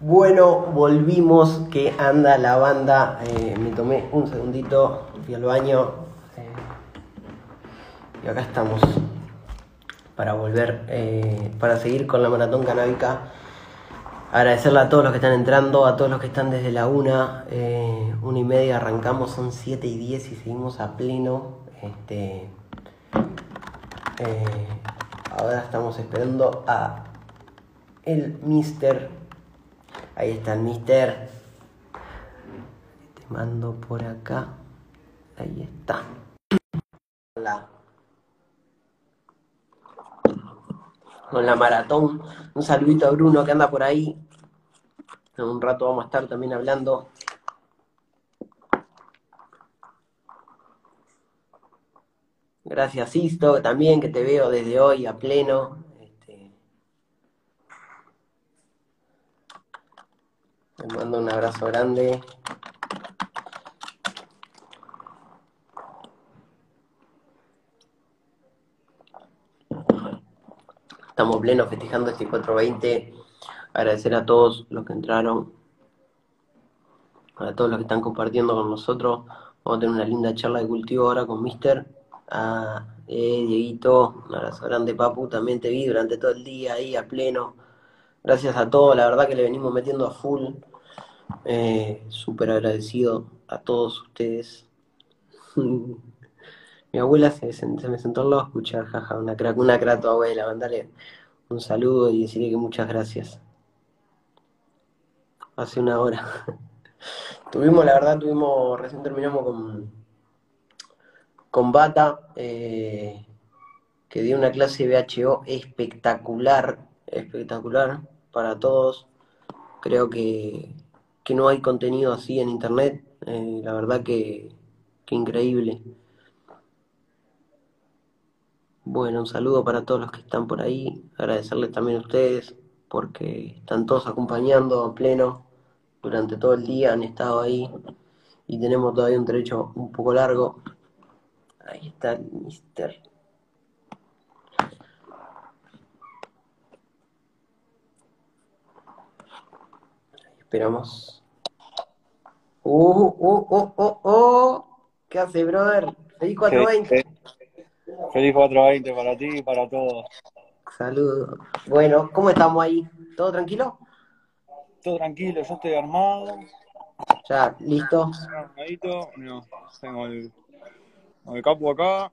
Bueno, volvimos. que anda la banda? Eh, me tomé un segundito, fui al baño. eh, y acá estamos. Para volver, eh, para seguir con la maratón canábica. Agradecerle a todos los que están entrando, a todos los que están desde la una, una y media arrancamos, son siete y diez y seguimos a pleno. Este, ahora estamos esperando a el Mister. Ahí está el Mister. Te mando por acá. Ahí está. La, con la maratón. Un saludito a Bruno que anda por ahí. En un rato vamos a estar también hablando. Gracias, Sisto, también que te veo desde hoy a pleno. Este, mando un abrazo grande. Estamos plenos festejando este 420. Agradecer a todos los que entraron, a todos los que están compartiendo con nosotros. Vamos a tener una linda charla de cultivo ahora con Mister. A eh, Dieguito, un abrazo grande, Papu. También te vi durante todo el día ahí a pleno. Gracias a todos, la verdad que le venimos metiendo a full. Eh, Súper agradecido a todos ustedes. Mi abuela se, me sentó al lado a escuchar, jaja, una crack, una crack tu abuela, mandarle un saludo y decirle que muchas gracias. Hace una hora. tuvimos, la verdad, tuvimos, recién terminamos con, con Bata, eh, que dio una clase de BHO espectacular, espectacular para todos. Creo que, que no hay contenido así en internet, eh, la verdad que, que increíble. Bueno, un saludo para todos los que están por ahí. Agradecerles también a ustedes porque están todos acompañando a pleno durante todo el día, han estado ahí y tenemos todavía un trecho un poco largo. Ahí está el mister. Esperamos. ¡Uh, uh, uh, uh, uh! ¿Qué hace, brother? Feliz 420. Feliz 420 para ti y para todos. Saludos. Bueno, ¿cómo estamos ahí? ¿Todo tranquilo? Todo tranquilo, yo estoy armado. Ya, listo. Armadito. No, tengo el, el capo acá.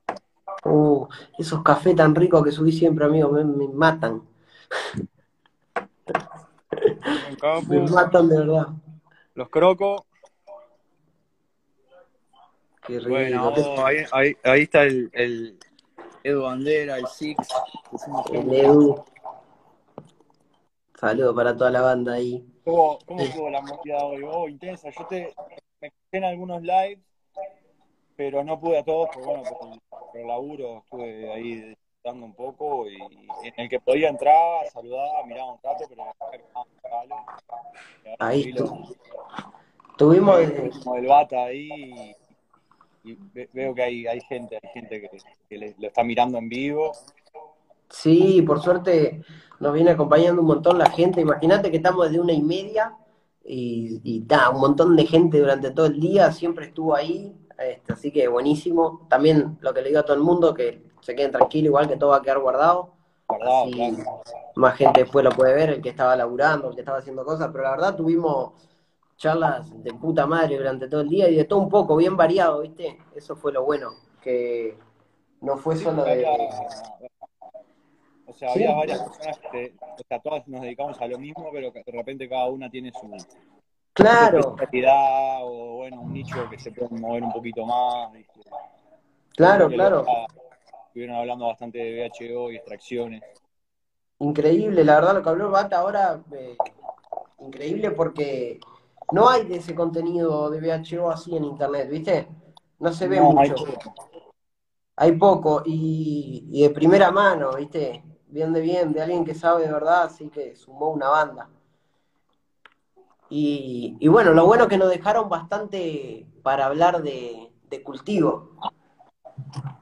Uh, esos cafés tan ricos que subí siempre, amigo, me, me matan. Me matan de verdad. los crocos. Qué rico. Bueno, oh, ahí, ahí, ahí está el, el Edu Bandera, el Six. El. Edu. Saludos para toda la banda ahí. ¿Cómo, cómo estuvo la movida hoy? Oh, intensa. Yo te, me quedé en algunos lives, pero no pude a todos, porque bueno, por, el- por el laburo estuve ahí disfrutando un poco y en el que podía entrar, saludaba, miraba un rato, pero Ahí lo- estu- Tuvimos, último del bata ahí y, y ve- veo que hay, hay gente, hay gente que, que le- lo está mirando en vivo. sí, por suerte nos viene acompañando un montón la gente. Imagínate que estamos desde una y media y, y ta, un montón de gente durante todo el día, siempre estuvo ahí, este, así que buenísimo. También lo que le digo a todo el mundo, que se queden tranquilos, igual que todo va a quedar guardado. Guardado, claro. más gente después lo puede ver, el que estaba laburando, el que estaba haciendo cosas, pero la verdad tuvimos charlas de puta madre durante todo el día y de todo un poco, bien variado, ¿viste? Eso fue lo bueno, que no fue Sí, solo de... o sea, Sí. había varias personas que, o sea, todas nos dedicamos a lo mismo, pero que de repente cada una tiene su, su Claro, especialidad o, bueno, un nicho que se puede mover un poquito más. ¿viste? claro, claro. Estuvieron hablando bastante de VHO y extracciones. Increíble, la verdad lo que habló Bata ahora, eh, increíble porque no hay de ese contenido de VHO así en internet, ¿viste? No se ve No, hay mucho. poco. Hay poco y, y de primera mano, ¿viste? Bien de bien, de alguien que sabe de verdad, así que sumó una banda. Y, y bueno, lo bueno es que nos dejaron bastante para hablar de, de cultivo.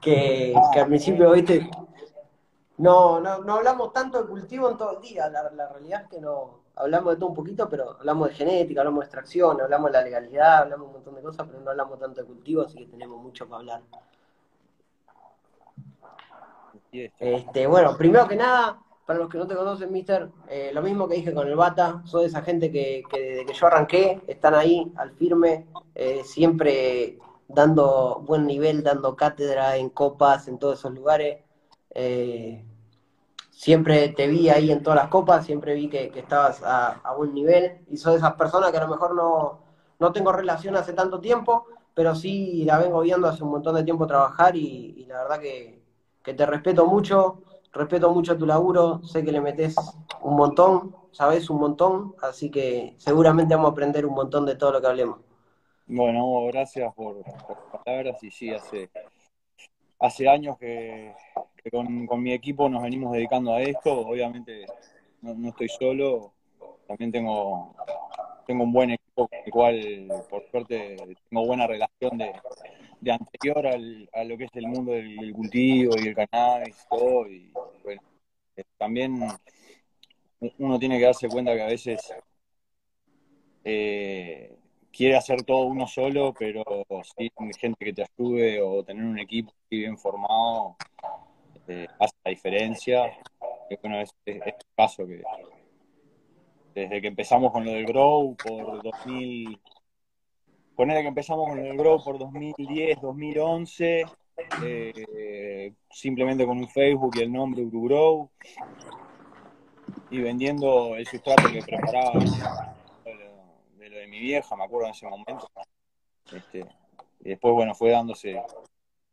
Que, que al principio, ¿viste? No, no, no hablamos tanto de cultivo en todo el día, la, la realidad es que no, hablamos de todo un poquito, pero hablamos de genética, hablamos de extracción, hablamos de la legalidad, hablamos de un montón de cosas, pero no hablamos tanto de cultivo, así que tenemos mucho para hablar. Este, bueno, primero que nada, para los que no te conocen, Mister, eh, lo mismo que dije con el Bata, soy esa gente que, desde que yo arranqué están ahí al firme, eh, siempre dando buen nivel, dando cátedra en copas, en todos esos lugares. Eh, siempre te vi ahí en todas las copas, siempre vi que, estabas a, buen nivel y soy de esas personas que a lo mejor no, no tengo relación hace tanto tiempo, pero sí la vengo viendo hace un montón de tiempo trabajar y, la verdad que, que, te respeto mucho, respeto mucho tu laburo, sé que le metes un montón, sabes un montón, así que seguramente vamos a aprender un montón de todo lo que hablemos. Bueno, gracias por, por palabras y sí, hace, hace años que, con, mi equipo nos venimos dedicando a esto, obviamente no, estoy solo, también tengo, tengo un buen equipo con el cual por suerte tengo buena relación de, anterior al, a lo que es el mundo del, cultivo y el cannabis todo, y bueno, eh, también uno tiene que darse cuenta que a veces eh, quiere hacer todo uno solo, pero si hay gente que te ayude o tener un equipo bien formado eh, hace la diferencia. bueno, es, es, el caso que desde que empezamos con lo del Grow por 2000, poner que empezamos con lo del Grow por 2010, 2011, eh, simplemente con un Facebook y el nombre Grow y vendiendo el sustrato que preparaba de mi vieja, me acuerdo en ese momento. Este, y después, bueno, fue dándose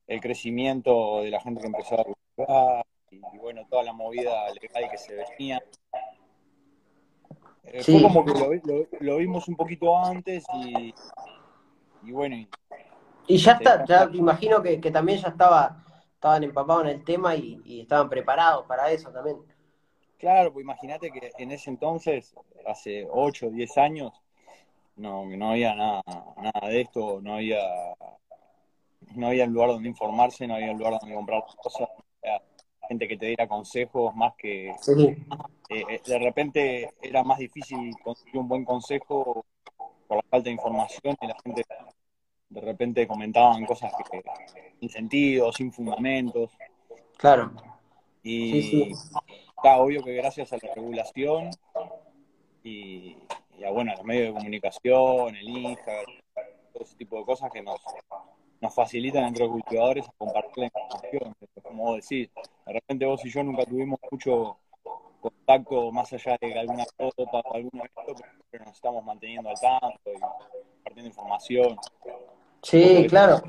el crecimiento de la gente que empezó a buscar y, bueno, toda la movida legal que se venía. Eh, fue como que lo, vimos un poquito antes y, y bueno. Y, ya está, ya imagino que, también ya estaba estaban empapados en el tema y, y estaban preparados para eso también. Claro, pues imagínate que en ese entonces, hace 8 o 10 años, no, no había nada, nada de esto, no había no había lugar donde informarse, no había lugar donde comprar cosas, había gente que te diera consejos más que eh, eh, de repente era más difícil conseguir un buen consejo por la falta de información y la gente de repente comentaban cosas que, sin sentido, sin fundamentos. Claro. Y está obvio que gracias a la regulación y a, bueno, los medios de comunicación, el Instagram, todo ese tipo de cosas que nos, nos facilitan entre los cultivadores a compartir la información. Como vos decís, de repente vos y yo nunca tuvimos mucho contacto más allá de alguna copa o algún evento, pero nos estamos manteniendo al tanto y compartiendo información. Sí, claro.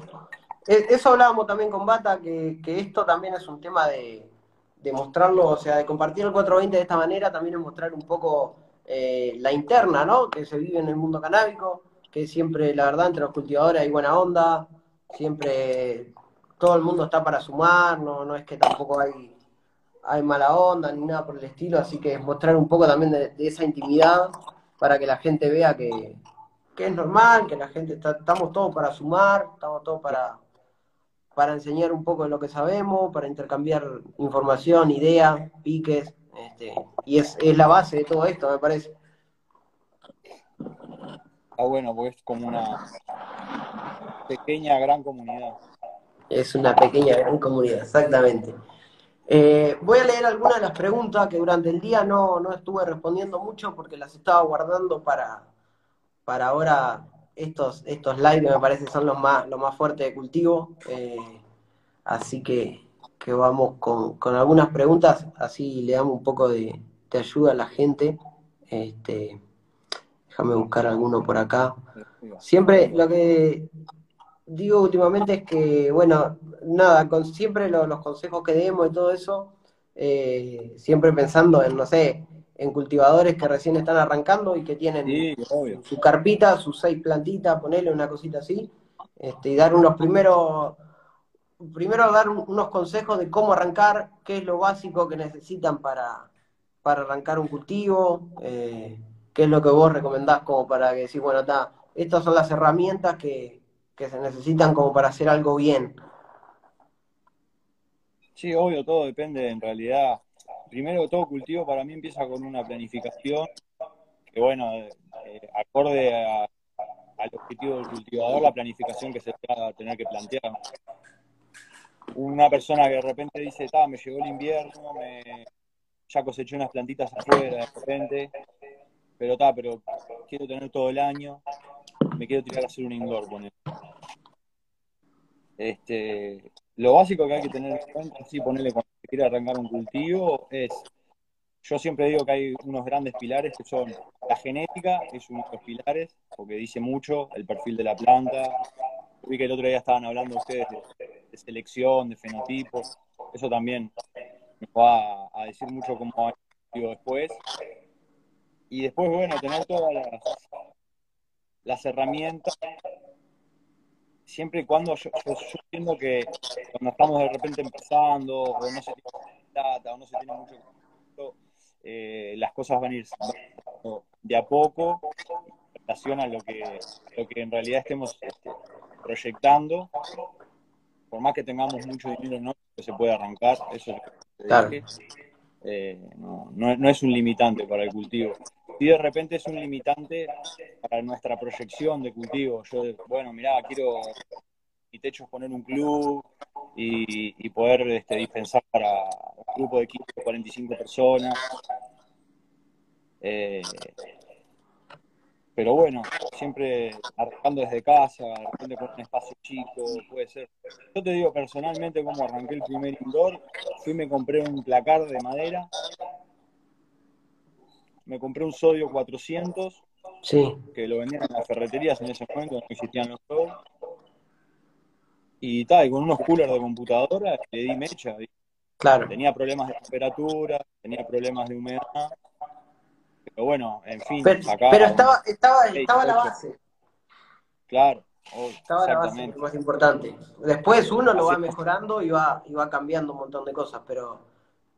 E, eso hablábamos también con Bata, que, que esto también es un tema de, de mostrarlo, o sea, de compartir el 420 de esta manera, también es mostrar un poco eh, la interna, ¿no? Que se vive en el mundo canábico, que siempre, la verdad, entre los cultivadores hay buena onda, siempre todo el mundo está para sumar, no, no es que tampoco hay, hay mala onda ni nada por el estilo, así que es mostrar un poco también de, esa intimidad para que la gente vea que, es normal, que la gente está, estamos todos para sumar, estamos todos para, para enseñar un poco de lo que sabemos, para intercambiar información, ideas, piques, este, y es, es la base de todo esto, me parece. Ah, bueno, pues es como una pequeña, gran comunidad. Es una pequeña, gran comunidad, exactamente. Eh, voy a leer algunas de las preguntas que durante el día no, no estuve respondiendo mucho porque las estaba guardando para, para ahora estos, estos live me parece son los más, los más fuertes de cultivo. Eh, así que que vamos con, algunas preguntas, así le damos un poco de, ayuda a la gente. Este, déjame buscar alguno por acá. Siempre lo que digo últimamente es que, bueno, nada, con siempre los consejos que demos y todo eso, eh, siempre pensando en, no sé, en cultivadores que recién están arrancando y que tienen su carpita, sus seis plantitas, ponerle una cosita así, este, y dar unos primeros primero dar unos consejos de cómo arrancar, qué es lo básico que necesitan para, para arrancar un cultivo, eh, qué es lo que vos recomendás como para que decís, bueno, está, estas son las herramientas que, que se necesitan como para hacer algo bien. Sí, obvio, todo depende en realidad. Primero todo cultivo para mí empieza con una planificación bueno, eh, acorde al objetivo del cultivador, la planificación que se va a tener que plantear. Una persona que de repente dice, me llegó el invierno, me, ya coseché unas plantitas afuera de repente, pero está, pero quiero tener todo el año, me quiero tirar a hacer un indoor, poner. Este, lo básico que hay que tener en cuenta, si ponerle cuando se quiere arrancar un cultivo, es, yo siempre digo que hay unos grandes pilares que son la genética, es uno de los pilares, porque dice mucho el perfil de la planta. Vi que el otro día estaban hablando ustedes de, selección, de fenotipo, eso también nos va a decir mucho cómo a después. Y después, bueno, tener todas las, las herramientas siempre y cuando yo, entiendo que cuando estamos de repente empezando o no se tiene plata o no se tiene mucho eh, las cosas van a ir de a poco en relación a lo que, lo que en realidad estemos este, proyectando por más que tengamos mucho dinero no se puede arrancar eso es eh, no, no, es un limitante para el cultivo si de repente es un limitante para nuestra proyección de cultivo. Yo, bueno, mirá, quiero mi techo es poner un club y, poder este, dispensar para un grupo de 15 o 45 personas. Eh, pero bueno, siempre arrancando desde casa, de con un espacio chico, puede ser. Yo te digo personalmente cómo arranqué el primer indoor, fui y me compré un placar de madera me compré un sodio 400, sí. que lo vendían en las ferreterías en ese momento, no existían los sodios. Y tal, y con unos coolers de computadora le di mecha. Claro. Tenía problemas de temperatura, tenía problemas de humedad. Pero bueno, en fin. Pero, estaba, estaba, estaba la base. Claro. estaba la base, lo más importante. Después uno lo va mejorando y va, y va cambiando un montón de cosas, pero,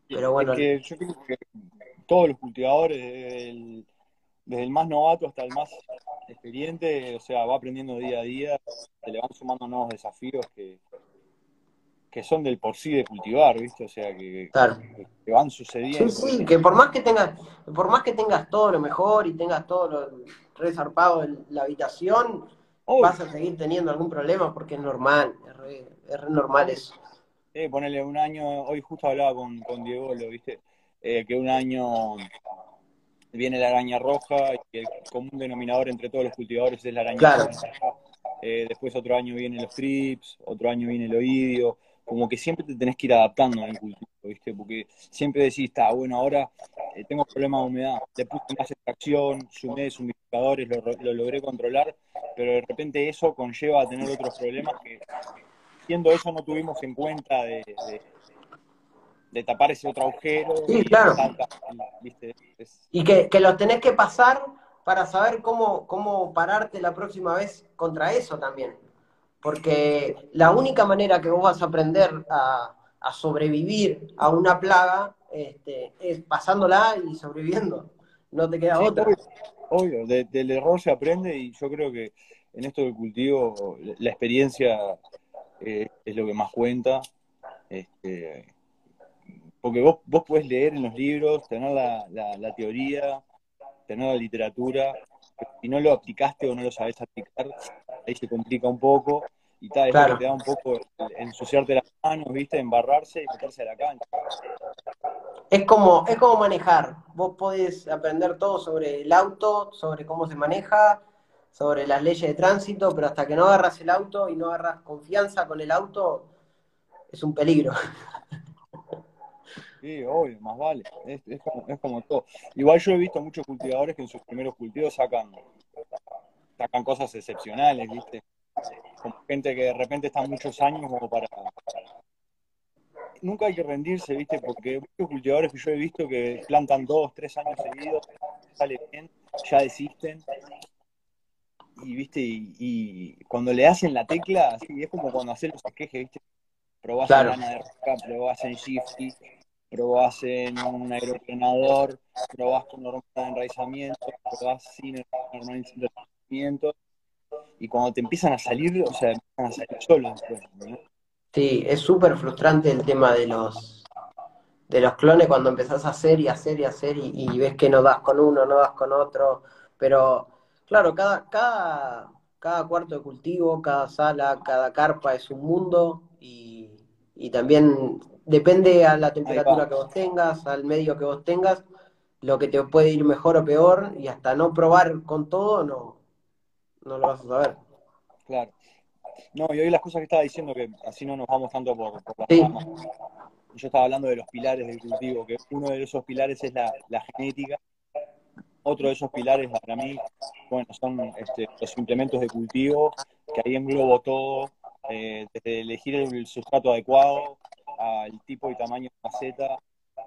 pero bueno. yo creo que todos los cultivadores, desde el, más novato hasta el más experiente, o sea, va aprendiendo día a día, se le van sumando nuevos desafíos que, que son del por sí de cultivar, ¿viste? O sea, que, que, van sucediendo. Sí, sí, que por más que tengas, por más que tengas todo lo mejor y tengas todo lo resarpado en la habitación, vas a seguir teniendo algún problema porque es normal, es re, normal eso. Eh, ponerle un año, hoy justo hablaba con, con Diego, lo viste, eh, que un año viene la araña roja y el común denominador entre todos los cultivadores es la araña roja. Eh, después otro año vienen los trips, otro año viene el oidio. Como que siempre te tenés que ir adaptando al cultivo, ¿viste? Porque siempre decís, está bueno, ahora eh, tengo problemas de humedad, le puse más extracción, sumé humidificadores, lo, lo logré controlar, pero de repente eso conlleva a tener otros problemas que, siendo eso, no tuvimos en cuenta de de tapar ese otro agujero. Sí, y claro. Y que, que los tenés que pasar para saber cómo, cómo pararte la próxima vez contra eso también. Porque la única manera que vos vas a aprender a, sobrevivir a una plaga este, es pasándola y sobreviviendo. No te queda otra. Obvio, del error se aprende y yo creo que en esto del cultivo la experiencia eh, es lo que más cuenta. Este, porque vos, vos podés leer en los libros, tener la, la, teoría, tener la literatura, si no lo aplicaste o no lo sabés aplicar, ahí se complica un poco y tal, claro. te da un poco ensuciarte las manos, viste, embarrarse y meterse a la cancha. Es como, es como manejar. Vos podés aprender todo sobre el auto, sobre cómo se maneja, sobre las leyes de tránsito, pero hasta que no agarras el auto y no agarras confianza con el auto, es un peligro. Sí, obvio, más vale. Es, como, todo. Igual yo he visto muchos cultivadores que en sus primeros cultivos sacan, sacan cosas excepcionales, ¿viste? Gente que de repente está muchos años como para... Nunca hay que rendirse, ¿viste? Porque muchos cultivadores que yo he visto que plantan dos, tres años seguidos, sale bien, ya desisten. Y, ¿viste? Y, cuando le hacen la tecla, así, es como cuando haces los esquejes, ¿viste? Probás claro. lana de roca, probás en shifty, probás en un aeroplanador, probás con normal de enraizamiento, probás sin normal de enraizamiento, y cuando te empiezan a salir, o sea, empiezan a salir solos. Sí, es súper frustrante el tema de los de los clones cuando empezás a hacer y hacer y hacer y, ves que no das con uno, no das con otro. Pero claro, cada, cada, cada cuarto de cultivo, cada sala, cada carpa es un mundo y, y también depende a la temperatura que vos tengas, al medio que vos tengas, lo que te puede ir mejor o peor y hasta no probar con todo no, no lo vas a saber. Claro. No, y hoy las cosas que estaba diciendo, que así no nos vamos tanto por, por las Yo estaba hablando de los pilares del cultivo, que uno de esos pilares es la, genética. Otro de esos pilares para mí, bueno, son este, los implementos de cultivo, que ahí englobo todo, eh, desde elegir el sustrato adecuado, al tipo y tamaño de maceta,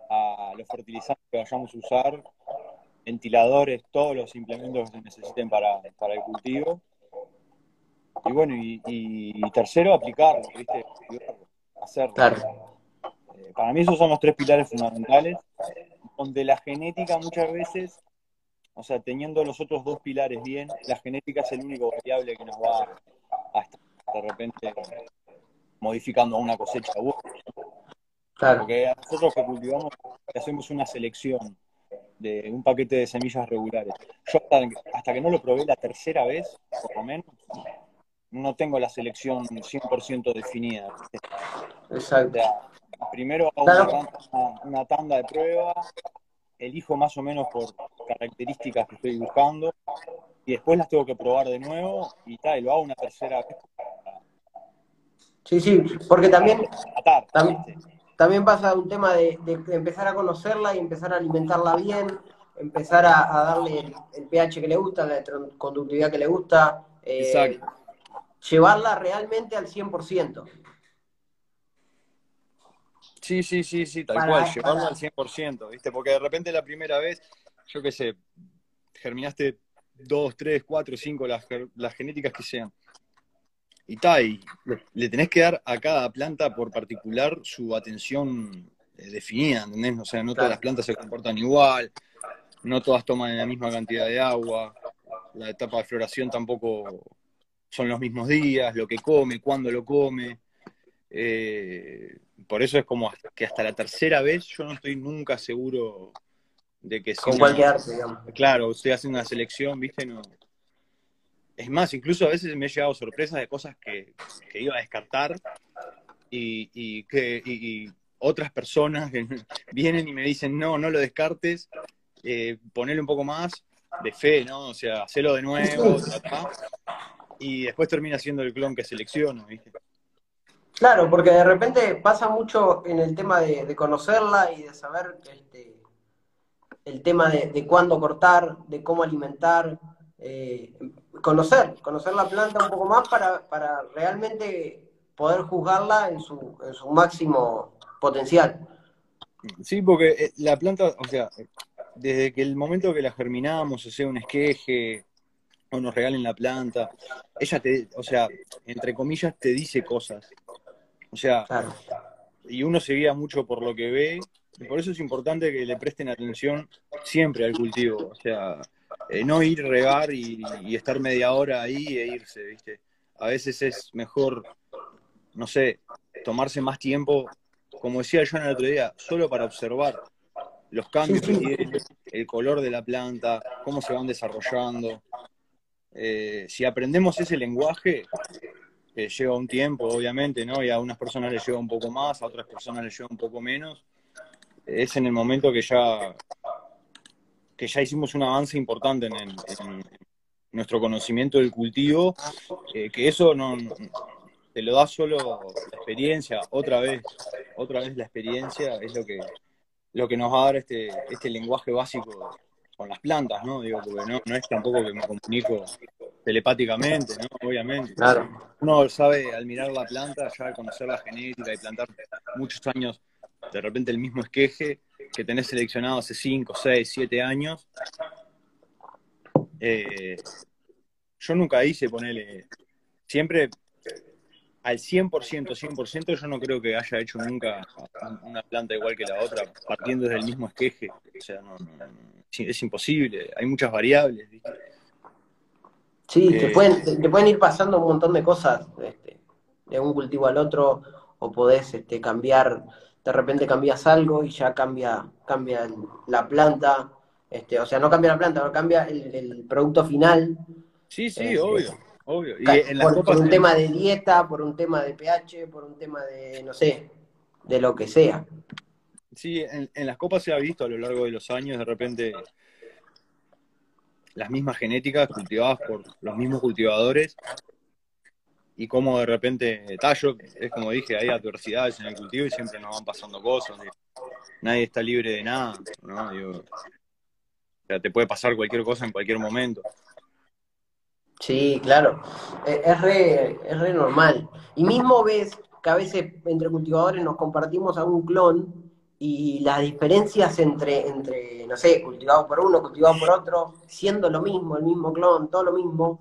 a los fertilizantes que vayamos a usar, ventiladores, todos los implementos que se necesiten para, para el cultivo. Y bueno, y, tercero, aplicarlo, ¿viste? Hacerlo. Eh, para mí esos son los tres pilares fundamentales, donde la genética muchas veces, o sea, teniendo los otros dos pilares bien, la genética es el único variable que nos va a estar de repente modificando una cosecha u otra. Claro. Porque nosotros que cultivamos hacemos una selección de un paquete de semillas regulares. Yo hasta, que no lo probé la tercera vez, por lo menos, no tengo la selección 100% definida. Exacto. primero hago una, tanda de prueba, elijo más o menos por características que estoy buscando, y después las tengo que probar de nuevo, y tal, lo hago una tercera vez. Sí, sí, porque también, también, pasa un tema de, empezar a conocerla y empezar a alimentarla bien, empezar a, darle el, pH que le gusta, la conductividad que le gusta. Eh, Exacto llevarla realmente al 100%. Sí, sí, sí, sí, tal cual, llevarla al 100%, ¿viste? Porque de repente la primera vez, yo qué sé, germinaste dos, tres, cuatro, cinco, las, las genéticas que sean. Y tal, le, tenés que dar a cada planta por particular su atención eh, definida, ¿entendés? O sea, no todas las plantas se comportan igual, no todas toman la misma cantidad de agua, la etapa de floración tampoco son los mismos días, lo que come, cuándo lo come. Eh, por eso es como que hasta la tercera vez yo no estoy nunca seguro de que Con cualquier digamos. Claro, estoy haciendo una selección, ¿viste? No. Es más, incluso a veces me he llegado sorpresas de cosas que, iba a descartar y, que otras personas vienen y me dicen, no, no lo descartes, eh, ponele un poco más de fe, ¿no? O sea, hacelo de nuevo, y después termina siendo el clon que selecciono, ¿viste? Claro, porque de repente pasa mucho en el tema de, conocerla y de saber este, el tema de, cuándo cortar, de cómo alimentar, eh, conocer, conocer la planta un poco más para, para realmente poder juzgarla en su, en su máximo potencial. Sí, porque eh, la planta, o sea, desde que el momento que la germinamos, o sea, un esqueje, o nos regalen la planta. Ella te, o sea, entre comillas, te dice cosas. O sea, y uno se guía mucho por lo que ve, y por eso es importante que le presten atención siempre al cultivo. O sea, eh, no ir, regar y, estar media hora ahí e irse, ¿viste? A veces es mejor, no sé, tomarse más tiempo, como decía yo en el otro día, solo para observar los cambios que tiene, el color de la planta, cómo se van desarrollando. Eh, si aprendemos ese lenguaje, que lleva un tiempo, obviamente, ¿no? Y a unas personas les lleva un poco más, a otras personas les lleva un poco menos, es en el momento que ya, que ya hicimos un avance importante en, nuestro conocimiento del cultivo, eh, que eso no, te lo da solo la experiencia, otra vez, otra vez la experiencia es lo que, lo que nos va a dar este, este lenguaje básico con las plantas, ¿no? Digo, porque no, no es tampoco que me comunico telepáticamente, ¿no? Obviamente. Claro. Uno sabe al mirar la planta, ya al conocer la genética y plantar muchos años, de repente el mismo esqueje que tenés seleccionado hace 5, 6, 7 años. Eh, yo nunca hice ponerle, siempre al 100%, 100%, yo no creo que haya hecho nunca una planta igual que la otra, partiendo desde el mismo esqueje. O sea, no, es imposible, hay muchas variables. Sí, te, eh, pueden, te pueden ir pasando un montón de cosas este, de un cultivo al otro, o podés este, cambiar de repente cambias algo y ya cambia, cambia la planta, este, o sea, no cambia la planta, pero cambia el, producto final. Sí, sí, este, obvio, obvio. por, un tema de dieta, por un tema de pH, por un tema de, no sé, de lo que sea. Sí, en, en las copas se ha visto a lo largo de los años, de repente, las mismas genéticas cultivadas por los mismos cultivadores y como de repente tallo, es como dije, hay adversidades en el cultivo y siempre nos van pasando cosas. Nadie está libre de nada, ¿no? o sea, te puede pasar cualquier cosa en cualquier momento. Sí, claro, e, es re, es re normal. Y mismo ves que a veces entre cultivadores nos compartimos algún clon y las diferencias entre, entre, no sé, cultivado por uno, cultivado por otro, siendo lo mismo, el mismo clon, todo lo mismo.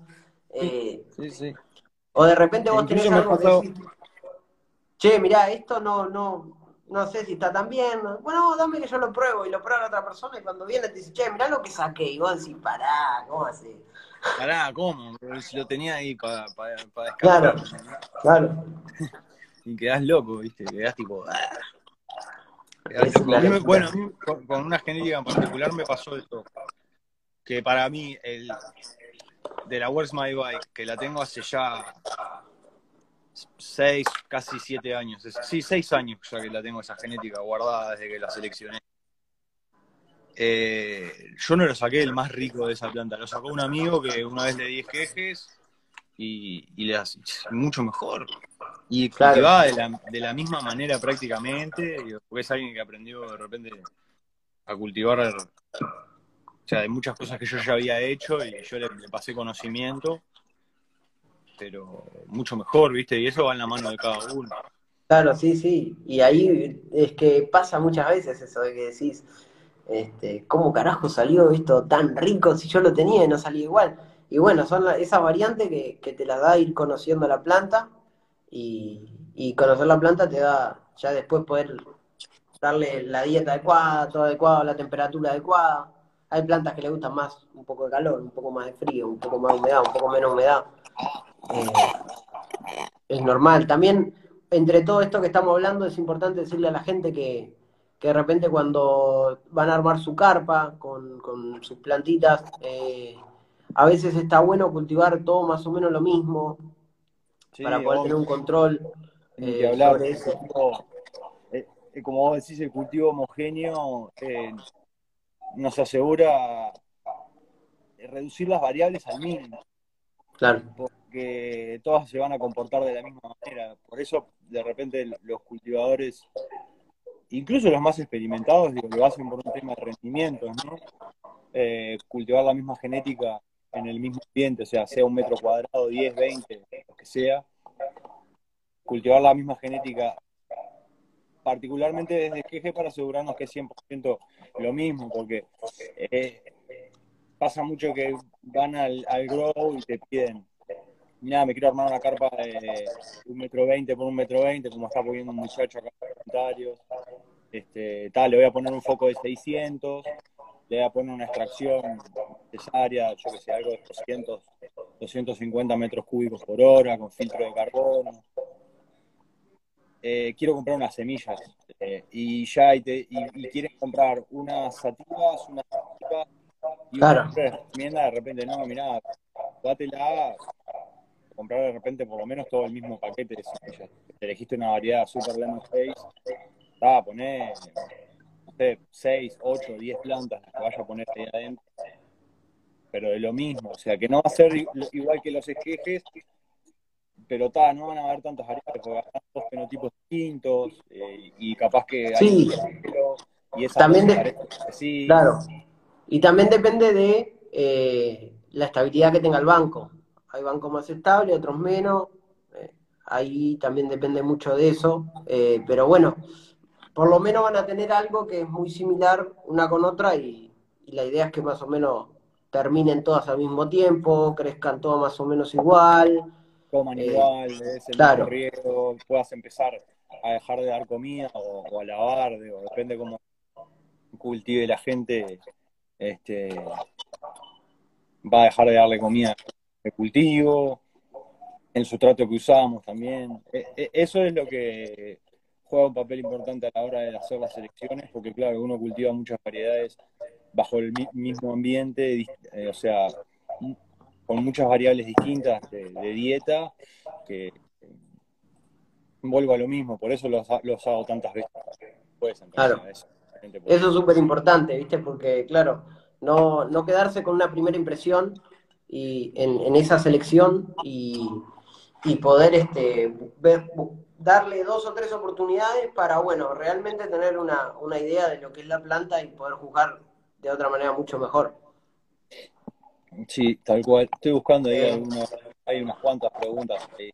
Eh, sí, sí. O de repente vos tenés algo que decir, che, mirá, esto no, no, no sé si está tan bien. Bueno, dame que yo lo pruebo y lo prueba la otra persona y cuando viene te dice, che, mirá lo que saqué. Y vos decís, pará, ¿cómo así? Pará, ¿cómo? Si lo tenía ahí para para descartar. Claro, claro. y quedás loco, ¿viste? Quedás tipo... Ah". bueno, a mí, con, una genética en particular me pasó esto. Que para mí, el, de la Where's My Bike, que la tengo hace ya seis, casi siete años. Sí, seis años ya que la tengo esa genética guardada desde que la seleccioné. Eh, yo no lo saqué el más rico de esa planta, lo sacó un amigo que una vez le di esquejes y, y le hace mucho mejor. Y cultivaba de la, de la misma manera prácticamente, porque es alguien que aprendió de repente a cultivar o sea, de muchas cosas que yo ya había hecho y yo le, pasé conocimiento, pero mucho mejor, ¿viste? Y eso va en la mano de cada uno. Claro, sí, sí. Y ahí es que pasa muchas veces eso de que decís, este, ¿cómo carajo salió esto tan rico si yo lo tenía y no salía igual? Y bueno, son esa variante que, que, te la da ir conociendo la planta y, y conocer la planta te da ya después poder darle la dieta adecuada, todo adecuado, la temperatura adecuada hay plantas que le gustan más un poco de calor, un poco más de frío, un poco más de humedad, un poco menos humedad. Eh, es normal. También, entre todo esto que estamos hablando, es importante decirle a la gente que, de repente cuando van a armar su carpa con, sus plantitas, eh, a veces está bueno cultivar todo más o menos lo mismo para poder tener un control eh, sobre eso. como vos decís, el cultivo homogéneo nos asegura reducir las variables al mínimo. Claro. Porque todas se van a comportar de la misma manera. Por eso, de repente, los cultivadores, incluso los más experimentados, digo, lo hacen por un tema de rendimiento, ¿no? Eh, cultivar la misma genética en el mismo ambiente, o sea, sea un metro cuadrado, 10, 20, lo que sea, cultivar la misma genética particularmente desde Queje para asegurarnos que es 100% lo mismo, porque eh, pasa mucho que van al, grow y te piden, mira, me quiero armar una carpa de un metro veinte por un metro veinte, como está poniendo un muchacho acá en los comentarios. Este, tal, le voy a poner un foco de 600, le voy a poner una extracción necesaria, yo que sé, algo de 200, 250 metros cúbicos por hora, con filtro de carbono. Eh, quiero comprar unas semillas eh, y ya y, quieren comprar unas sativas, unas sativas y claro. una de repente, no, mirá, dátela, comprar de repente por lo menos todo el mismo paquete de semillas. Te elegiste una variedad super lemon va a poner, no sé, 6, 8, 10 plantas que vaya a poner ahí adentro, pero de lo mismo, o sea, que no va a ser igual que los esquejes, pero ta, no van a haber tantas variables porque van a dos fenotipos distintos eh, y capaz que hay sí. y esa también sí. claro y también depende de eh, la estabilidad que tenga el banco hay bancos más estables otros menos eh, ahí también depende mucho de eso pero bueno por lo menos van a tener algo que es muy similar una con otra y, y la idea es que más o menos terminen todas al mismo tiempo crezcan todas más o menos igual coman eh, igual, es el claro. riesgo, puedas empezar a dejar de dar comida o, a lavar, digo, depende cómo cultive la gente, este va a dejar de darle comida de cultivo, el sustrato que usamos también. E, e, eso es lo que juega un papel importante a la hora de hacer las selecciones, porque claro, uno cultiva muchas variedades bajo el mismo ambiente, eh, o sea, con muchas variables distintas de, dieta, que vuelvo a lo mismo, por eso los, hago tantas veces. claro. Eso, eso es súper importante, ¿viste? Porque, claro, no, no quedarse con una primera impresión y en, esa selección y, poder este, darle dos o tres oportunidades para, bueno, realmente tener una, una idea de lo que es la planta y poder jugar de otra manera mucho mejor. Sí, tal cual. Estoy buscando ahí algunas, hay unas cuantas preguntas ahí.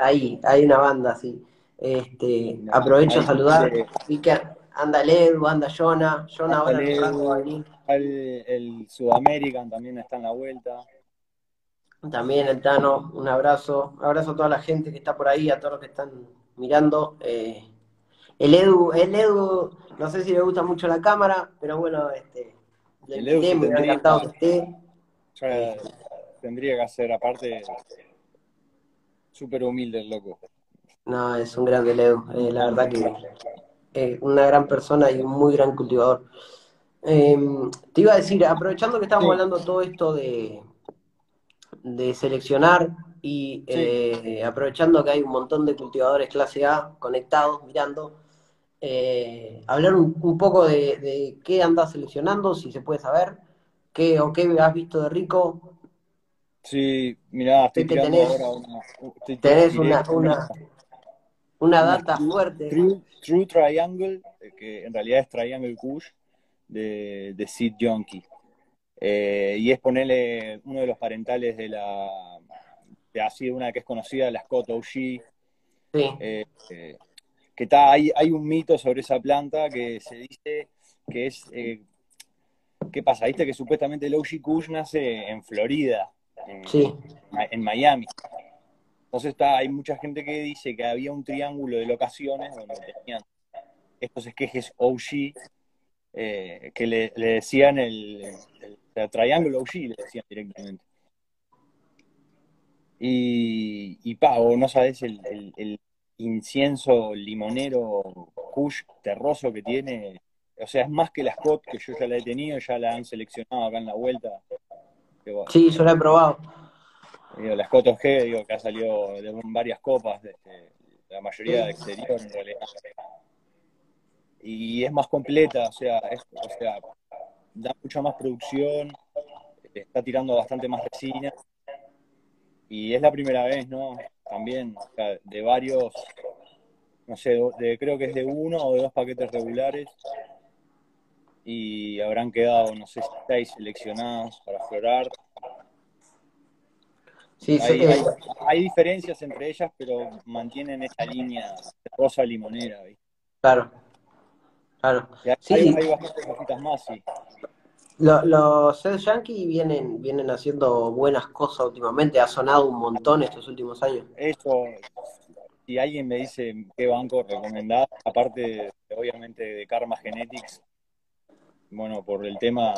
ahí, hay una banda, sí. Este, aprovecho a saludar. Vi que anda Edu, anda Jonah. Jonah ahora El, el Sudamerican también está en la vuelta. También el Tano, un abrazo. Un abrazo a toda la gente que está por ahí, a todos los que están mirando. Eh, el Edu, el Edu, no sé si le gusta mucho la cámara, pero bueno, este, el me ha encantado que esté. tendría que hacer, aparte, súper humilde el loco. No, es un grande Edu, eh, la verdad que es una gran persona y un muy gran cultivador. Em, te iba a decir, aprovechando que estamos hablando todo esto de, de seleccionar y eh, aprovechando que hay un montón de cultivadores clase A conectados, mirando, eh, hablar un, poco de, qué andas seleccionando, si se puede saber, qué o qué has visto de rico. Sí, mirá, estoy tenés, tenés una, una, una, data fuerte. True, Triangle, eh, que en realidad es Triangle Kush, de, de Seed Junkie. Eh, y es ponerle uno de los parentales de la, de así una que es conocida, la Scott OG. Sí. Eh, que está, hay, hay un mito sobre esa planta que se dice que es, ¿qué pasa? Viste que supuestamente el OG Kush nace en Florida, en, sí. en Miami. Entonces está, hay mucha gente que dice que había un triángulo de locaciones donde tenían estos esquejes OG que le, decían el, sea, Triángulo OG le decían directamente. Y, y pa, no sabes el, incienso limonero kush terroso que tiene. O sea, es más que la Scott, que yo ya la he tenido, ya la han seleccionado acá en la vuelta. sí, yo la he probado. la Scott OG, digo, que ha salido de varias copas, de, la mayoría de exterior en realidad. Y es más completa, o sea, es, o sea da mucha más producción, está tirando bastante más resina. Y es la primera vez, ¿no? También, de varios, no sé, de, creo que es de uno o de dos paquetes regulares. Y habrán quedado, no sé si seis seleccionados para florar. Sí, hay, hay, diferencias entre ellas, pero mantienen esa línea rosa limonera. Claro, claro. sí. hay, bastantes cositas más, sí. Los Seth Yankee vienen, vienen haciendo buenas cosas últimamente, ha sonado un montón estos últimos años. Eso, si alguien me dice qué banco recomendar, aparte obviamente de Karma Genetics, bueno, por el tema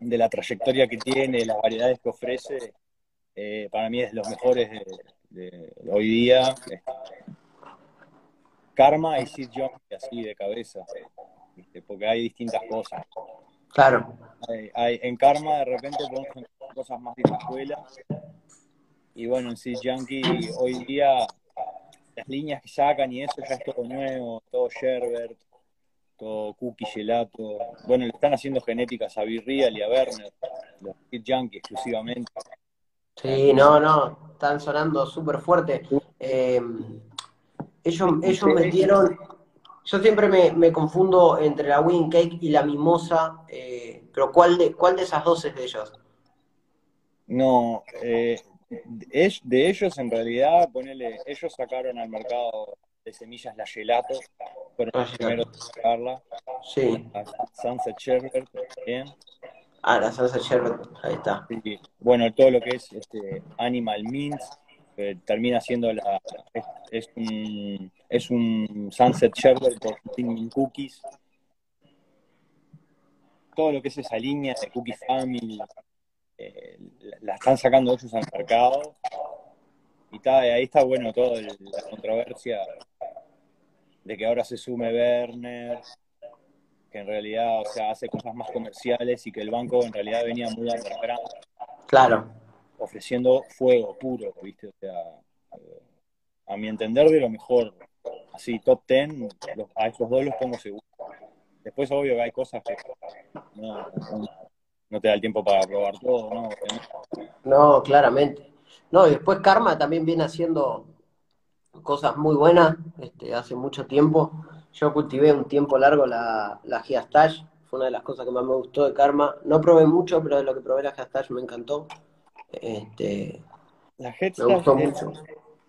de la trayectoria que tiene, las variedades que ofrece, eh, para mí es los mejores de, hoy día. Karma y Sid Young, así de cabeza, porque hay distintas cosas. Claro. Hay, en Karma de repente podemos encontrar cosas más de la escuela. Y bueno, en Seed Yankee hoy día las líneas que sacan y eso ya es todo nuevo, todo Sherbert, todo Cookie Gelato. Bueno, le están haciendo genéticas a Virreal y a Werner, los Seed Yankee exclusivamente. Sí, no, no, están sonando súper fuerte. Eh, ellos, ellos metieron yo siempre me, confundo entre la Wing Cake y la Mimosa, eh, pero ¿cuál de, ¿cuál de esas dos es de ellos? No, eh, es, de ellos en realidad, ponele, ellos sacaron al mercado de semillas la gelato, fueron los primeros a sacarla. Sí. Sunset Sherbet también. Ah, la Sunset Sherbet, ahí está. Bueno, todo lo que es este, Animal Mint, termina siendo la, es, un, es un Sunset Sherbet por Cookies. Todo lo que es esa línea de Cookie Family, eh, la están sacando ellos al mercado. y, y ahí está bueno toda la controversia de que ahora se sume Werner, que en realidad, o sea, hace cosas más comerciales y que el banco en realidad venía muy underground. Claro. Ofreciendo fuego puro, ¿viste? O sea, eh, a mi entender, de lo mejor. Así, top ten, a esos dos los pongo seguro. Después, obvio que hay cosas que no, no te da el tiempo para probar todo, ¿no? No, claramente. No, y después Karma también viene haciendo cosas muy buenas este, hace mucho tiempo. Yo cultivé un tiempo largo la, la Geastash, fue una de las cosas que más me gustó de Karma. No probé mucho, pero de lo que probé la Geastash me encantó. Este, la Geastash me gustó mucho.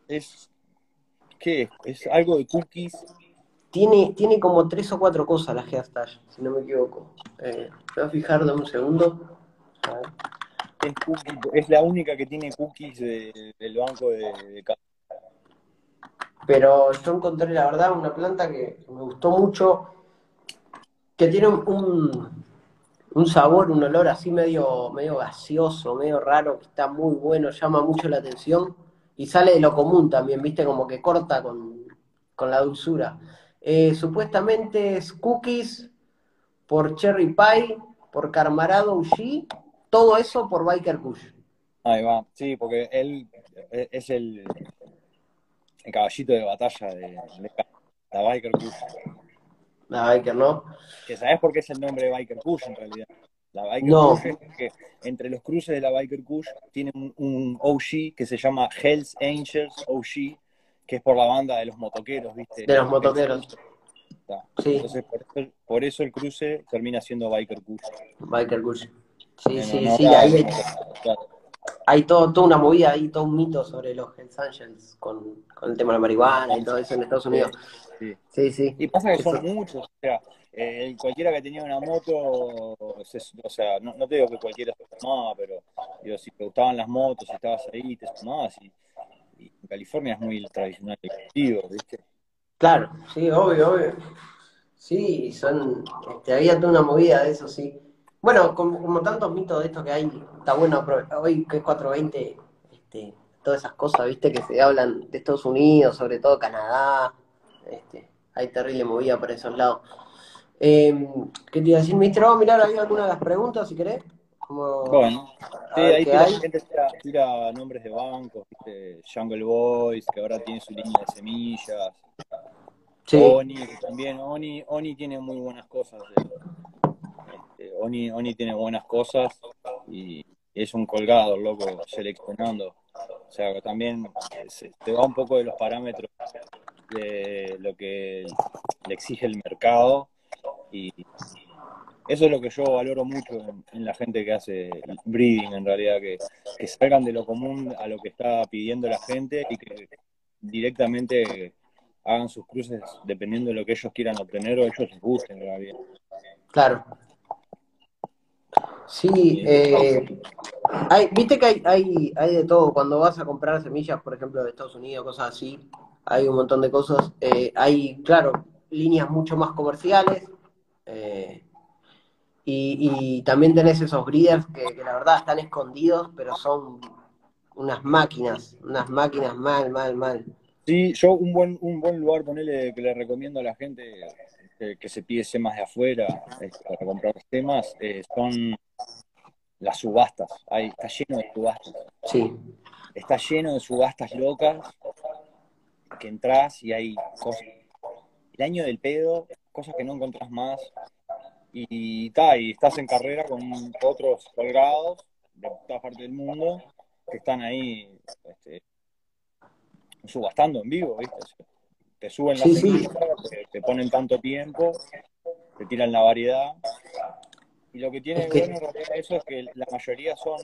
Es, ¿Qué? ¿Es algo de cookies? Tiene, tiene como tres o cuatro cosas la Geastash, si no me equivoco. Eh, voy a fijar, un segundo. Es, es, la única que tiene cookies del banco de, de pero yo encontré, la verdad, una planta que me gustó mucho, que tiene un, un sabor, un olor así medio, medio gaseoso, medio raro, que está muy bueno, llama mucho la atención y sale de lo común también, viste, como que corta con, la dulzura. Eh, supuestamente es cookies por Cherry Pie, por Carmarado Uji, todo eso por Biker Kush. Ahí va, sí, porque él es el, el caballito de batalla de, la Biker Kush. La Biker, ¿no? Que sabes por qué es el nombre de Biker Kush en realidad. La Biker no. Kush es que entre los cruces de la Biker Kush tienen un, OG que se llama Hells Angels OG, que es por la banda de los motoqueros, ¿viste? De los motoqueros. Sí. Entonces, por eso, el cruce termina siendo Biker Kush. Biker Kush. Sí, sí, sí, ahí hay todo, toda una movida ahí, todo un mito sobre los Hells Angels con, el tema de la marihuana y todo eso en Estados Unidos. Sí, sí. sí. Y pasa que son muchos, o sea, eh, cualquiera que tenía una moto, o sea, no, te digo que cualquiera se tomaba, pero digo, si te gustaban las motos, si estabas ahí, te tomabas. Y, en California es muy tradicional el ¿viste? Claro, sí, obvio, obvio. Sí, son, este, había toda una movida de eso, sí. Bueno, como, tantos mitos de esto que hay, está bueno, hoy que es 420, este, todas esas cosas, viste, que se hablan de Estados Unidos, sobre todo Canadá, este, hay terrible movida por esos lados. Eh, ¿Qué te iba a decir, Mister? Vamos a mirar ahí algunas de las preguntas, si querés. bueno, sí, ahí tira, hay. gente tira, nombres de bancos, viste, Jungle Boys, que ahora tiene su línea de semillas. Sí. Oni, también, Oni, Oni tiene muy buenas cosas. De, este, Oni, Oni tiene buenas cosas y es un colgado, loco, seleccionando. O sea, que también se, te va un poco de los parámetros de lo que le exige el mercado y eso es lo que yo valoro mucho en, la gente que hace breeding, en realidad, que, que, salgan de lo común a lo que está pidiendo la gente y que directamente hagan sus cruces dependiendo de lo que ellos quieran obtener o ellos les gusten, en realidad. Claro, Sí, eh, hay, viste que hay, hay, hay de todo. Cuando vas a comprar semillas, por ejemplo, de Estados Unidos, cosas así, hay un montón de cosas. Eh, hay, claro, líneas mucho más comerciales. Eh, y, también tenés esos breeders que, la verdad están escondidos, pero son unas máquinas, unas máquinas mal, mal, mal. Sí, yo un buen, un buen lugar, ponele, que le recomiendo a la gente que, se pide semas de afuera para comprar semas, son las subastas. Ahí está lleno de subastas. Sí. Está lleno de subastas locas que entras y hay cosas. El año del pedo, cosas que no encontrás más. Y, ta, y estás en carrera con otros colgados de toda parte del mundo que están ahí este, subastando en vivo, ¿viste? Te suben las sí, te, ponen tanto tiempo, te tiran la variedad y lo que tiene bueno en realidad eso es que la mayoría son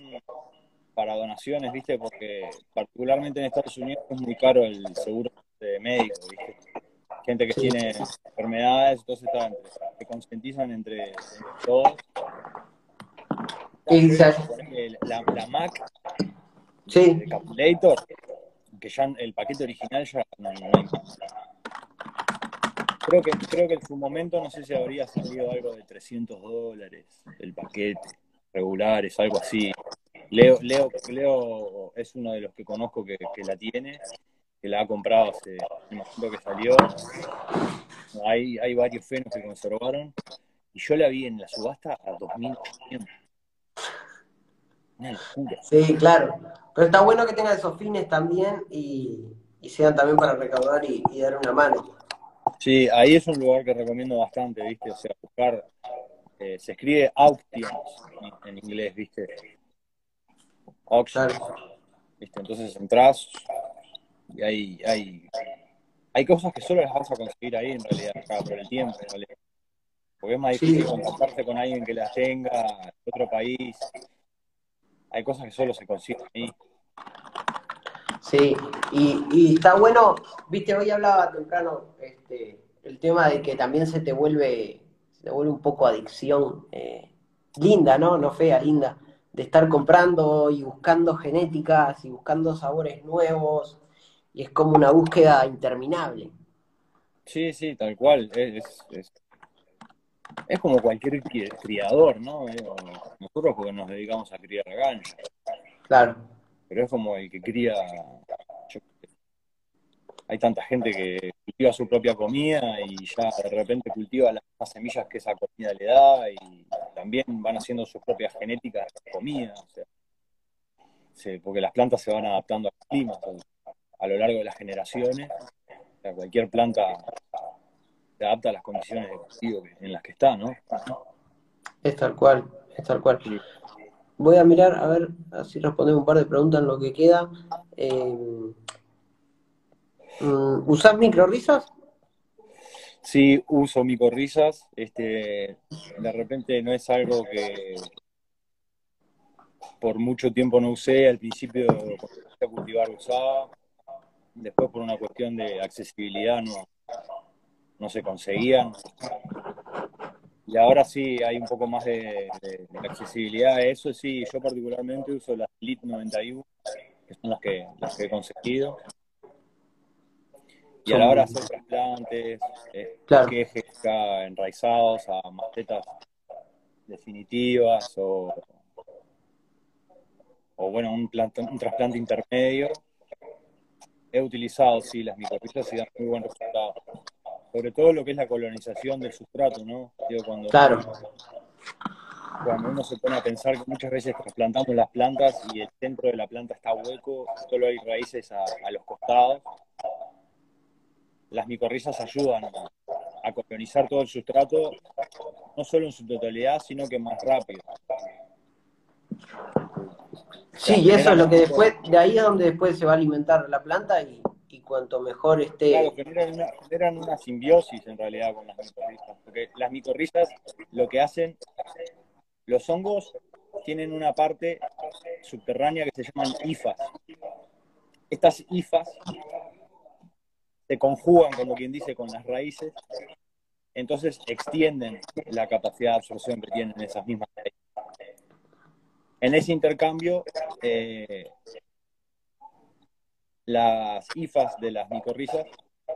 para donaciones, ¿viste? Porque particularmente en Estados Unidos es muy caro el seguro de médico, ¿viste? Gente que tiene enfermedades, entonces está, se concientizan entre, todos. La, la, Mac sí. de Calculator, que ya el paquete original ya no, no hay Creo que, creo que en su momento no sé si habría salido algo de 300 dólares el paquete, regulares, algo así. Leo, leo, leo es uno de los que conozco que, la tiene, que la ha comprado hace momento que salió. Hay, hay varios fenos que conservaron. Y yo la vi en la subasta a 2.800. Una locura. Sí, claro. Pero está bueno que tenga esos fines también y, sean también para recaudar y, dar una mano. Sí, ahí es un lugar que recomiendo bastante, ¿viste? O sea, buscar. Eh, se escribe auctions en, inglés, ¿viste? Auction. ¿Viste? Entonces entras y hay, hay, hay cosas que solo las vas a conseguir ahí en realidad, acá, por el tiempo, en realidad. Porque es más difícil contactarse con alguien que las tenga en otro país. Hay cosas que solo se consiguen ahí. Sí, y, está bueno, viste, hoy hablaba temprano este, el tema de que también se te vuelve, se te vuelve un poco adicción, eh, linda, ¿no? No fea, linda, de estar comprando y buscando genéticas y buscando sabores nuevos, y es como una búsqueda interminable. Sí, sí, tal cual, es, es, es como cualquier criador, ¿no? Nosotros porque nos dedicamos a criar gancho. Claro. Pero es como el que cría. hay tanta gente que cultiva su propia comida y ya de repente cultiva las mismas semillas que esa comida le da y también van haciendo sus propias genéticas de comida. O sea, porque las plantas se van adaptando a los climas a lo largo de las generaciones. O sea, cualquier planta se adapta a las condiciones de cultivo en las que está, ¿no? Es tal cual, es tal cual. Voy a mirar, a ver, así respondemos un par de preguntas en lo que queda. Eh, mm, ¿Usás microrisas? Sí, uso micorrizas. Este, de repente no es algo que por mucho tiempo no usé. Al principio, cuando empecé a cultivar, usaba. Después, por una cuestión de accesibilidad, no, no se conseguían. Y ahora sí hay un poco más de, accesibilidad a eso. Sí, yo particularmente uso las LIT 91, que son las que, las que he conseguido. Y a la hora de hacer trasplantes, eh, quejes enraizados a macetas definitivas o, o bueno, un, un trasplante intermedio, he utilizado, sí, las micropistas y dan muy buen resultado sobre todo lo que es la colonización del sustrato, ¿no? cuando, claro. Cuando uno se pone a pensar que muchas veces trasplantamos las plantas y el centro de la planta está hueco, solo hay raíces a, los costados, las micorrizas ayudan a, colonizar todo el sustrato, no solo en su totalidad, sino que más rápido. Sí, y eso es lo que después, de ahí es donde después se va a alimentar la planta y, cuanto mejor esté. Claro, generan una, generan una simbiosis en realidad con las micorrizas, porque las micorrizas lo que hacen, los hongos tienen una parte subterránea que se llaman ifas. Estas ifas se conjugan, como quien dice, con las raíces, entonces extienden la capacidad de absorción que tienen esas mismas raíces. En ese intercambio, eh, las IFAs de las micorrizas